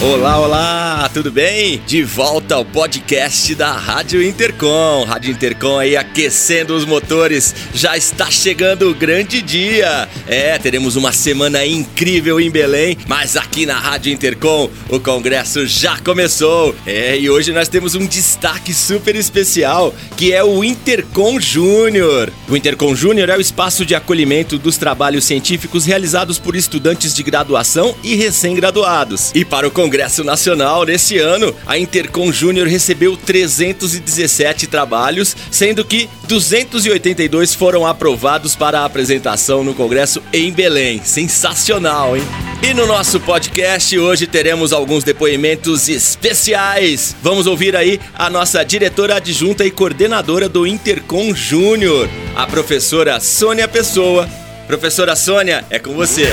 Olá, olá, tudo bem? De volta ao podcast da Rádio Intercom. Rádio Intercom aí aquecendo os motores. Já está chegando o grande dia. É, teremos uma semana incrível em Belém, mas aqui na Rádio Intercom o congresso já começou. É, e hoje nós temos um destaque super especial, que é o Intercom Júnior. O Intercom Júnior é o espaço de acolhimento dos trabalhos científicos realizados por estudantes de graduação e recém-graduados. E para o Congresso Nacional, nesse ano, a Intercom Júnior recebeu 317 trabalhos, sendo que 282 foram aprovados para apresentação no Congresso em Belém. Sensacional, hein? E no nosso podcast hoje teremos alguns depoimentos especiais. Vamos ouvir aí a nossa diretora adjunta e coordenadora do Intercom Júnior, a professora Sônia Pessoa. Professora Sônia, é com você.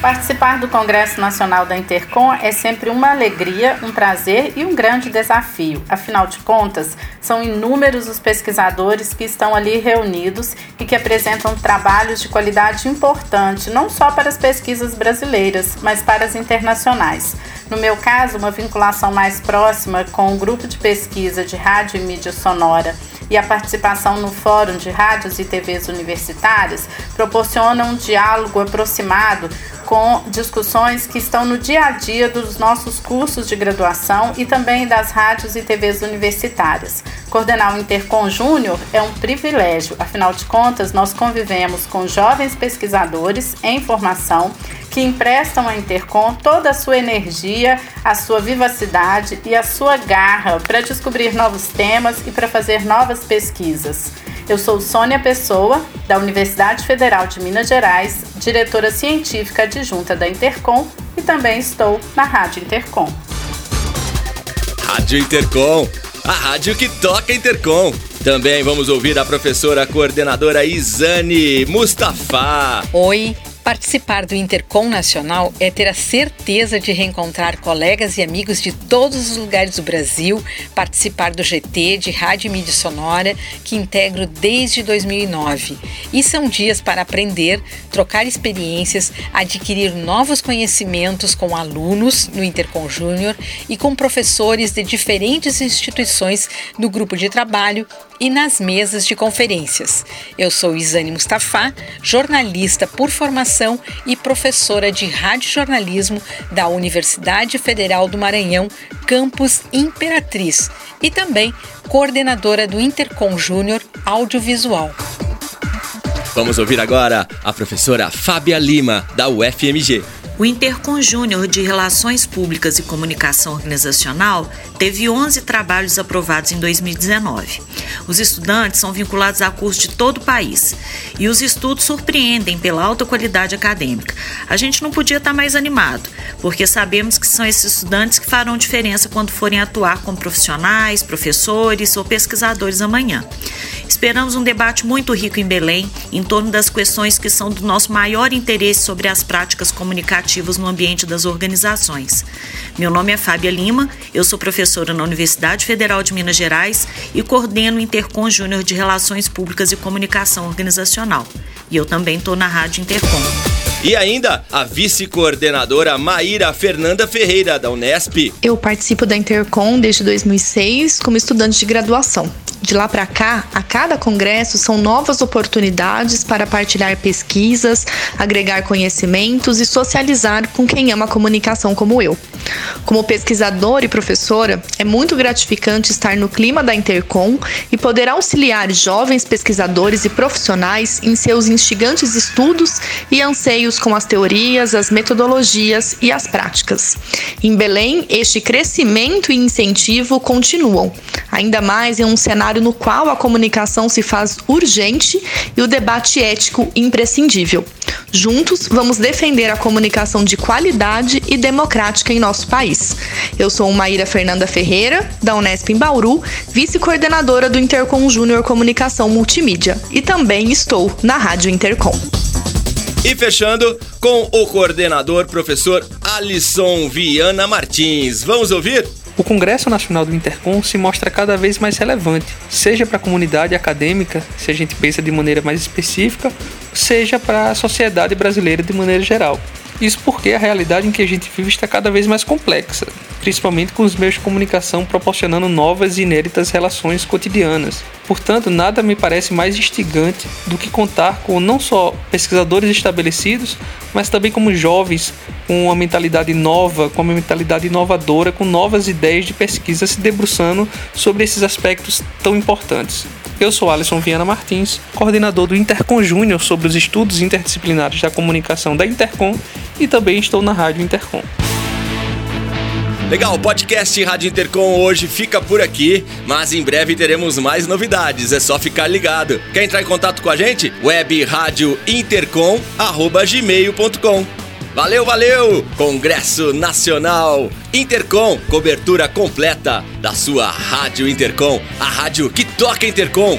Participar do Congresso Nacional da Intercom é sempre uma alegria, um prazer e um grande desafio. Afinal de contas, são inúmeros os pesquisadores que estão ali reunidos e que apresentam trabalhos de qualidade importante, não só para as pesquisas brasileiras, mas para as internacionais. No meu caso, uma vinculação mais próxima com o grupo de pesquisa de rádio e mídia sonora e a participação no Fórum de Rádios e TVs Universitárias proporcionam um diálogo aproximado com discussões que estão no dia a dia dos nossos cursos de graduação e também das rádios e TVs universitárias. Coordenar o Intercom Júnior é um privilégio, afinal de contas, nós convivemos com jovens pesquisadores em formação que emprestam à Intercom toda a sua energia, a sua vivacidade e a sua garra para descobrir novos temas e para fazer novas pesquisas. Eu sou Sônia Pessoa, da Universidade Federal de Minas Gerais, diretora científica adjunta da Intercom e também estou na Rádio Intercom. Rádio Intercom, a rádio que toca Intercom. Também vamos ouvir a professora coordenadora Isane Mustafa. Oi, Participar do Intercom Nacional é ter a certeza de reencontrar colegas e amigos de todos os lugares do Brasil, participar do GT de Rádio e Mídia Sonora, que integro desde 2009. E são dias para aprender, trocar experiências, adquirir novos conhecimentos com alunos no Intercom Júnior e com professores de diferentes instituições do grupo de trabalho e nas mesas de conferências. Eu sou Isane Mustafa, jornalista por formação e professora de radiojornalismo da Universidade Federal do Maranhão, campus Imperatriz, e também coordenadora do Intercom Júnior Audiovisual. Vamos ouvir agora a professora Fábia Lima, da UFMG. O Intercom Júnior de Relações Públicas e Comunicação Organizacional teve 11 trabalhos aprovados em 2019. Os estudantes são vinculados a cursos de todo o país e os estudos surpreendem pela alta qualidade acadêmica. A gente não podia estar mais animado, porque sabemos que são esses estudantes que farão diferença quando forem atuar como profissionais, professores ou pesquisadores amanhã. Esperamos um debate muito rico em Belém em torno das questões que são do nosso maior interesse sobre as práticas comunicativas no ambiente das organizações. Meu nome é Fábia Lima, eu sou professora na Universidade Federal de Minas Gerais e coordeno o Intercom Júnior de Relações Públicas e Comunicação Organizacional. E eu também estou na Rádio Intercom. E ainda a vice-coordenadora Maíra Fernanda Ferreira, da Unesp. Eu participo da Intercom desde 2006 como estudante de graduação. De lá para cá, a cada congresso são novas oportunidades para partilhar pesquisas, agregar conhecimentos e socializar com quem ama comunicação como eu. Como pesquisadora e professora, é muito gratificante estar no clima da Intercom e poder auxiliar jovens pesquisadores e profissionais em seus instigantes estudos e anseios com as teorias, as metodologias e as práticas. Em Belém, este crescimento e incentivo continuam, ainda mais em um cenário no qual a comunicação se faz urgente e o debate ético imprescindível. Juntos, vamos defender a comunicação de qualidade e democrática em nosso país. Eu sou Maíra Fernanda Ferreira, da Unesp em Bauru, vice-coordenadora do Intercom Júnior Comunicação Multimídia, e também estou na Rádio Intercom. E fechando com o coordenador professor Alisson Viana Martins. Vamos ouvir? O Congresso Nacional do Intercom se mostra cada vez mais relevante, seja para a comunidade acadêmica, se a gente pensa de maneira mais específica, seja para a sociedade brasileira de maneira geral. Isso porque a realidade em que a gente vive está cada vez mais complexa, principalmente com os meios de comunicação proporcionando novas e inéditas relações cotidianas. Portanto, nada me parece mais instigante do que contar com não só pesquisadores estabelecidos, mas também como jovens com uma mentalidade nova, com uma mentalidade inovadora, com novas ideias de pesquisa se debruçando sobre esses aspectos tão importantes. Eu sou Alisson Viana Martins, coordenador do Intercom Júnior sobre os estudos interdisciplinares da comunicação da Intercom e também estou na Rádio Intercom. Legal, o podcast Rádio Intercom hoje fica por aqui, mas em breve teremos mais novidades, é só ficar ligado. Quer entrar em contato com a gente? Web Rádio Intercom, arroba gmail.com. Valeu, valeu! Congresso Nacional Intercom, cobertura completa da sua Rádio Intercom, a rádio que toca Intercom.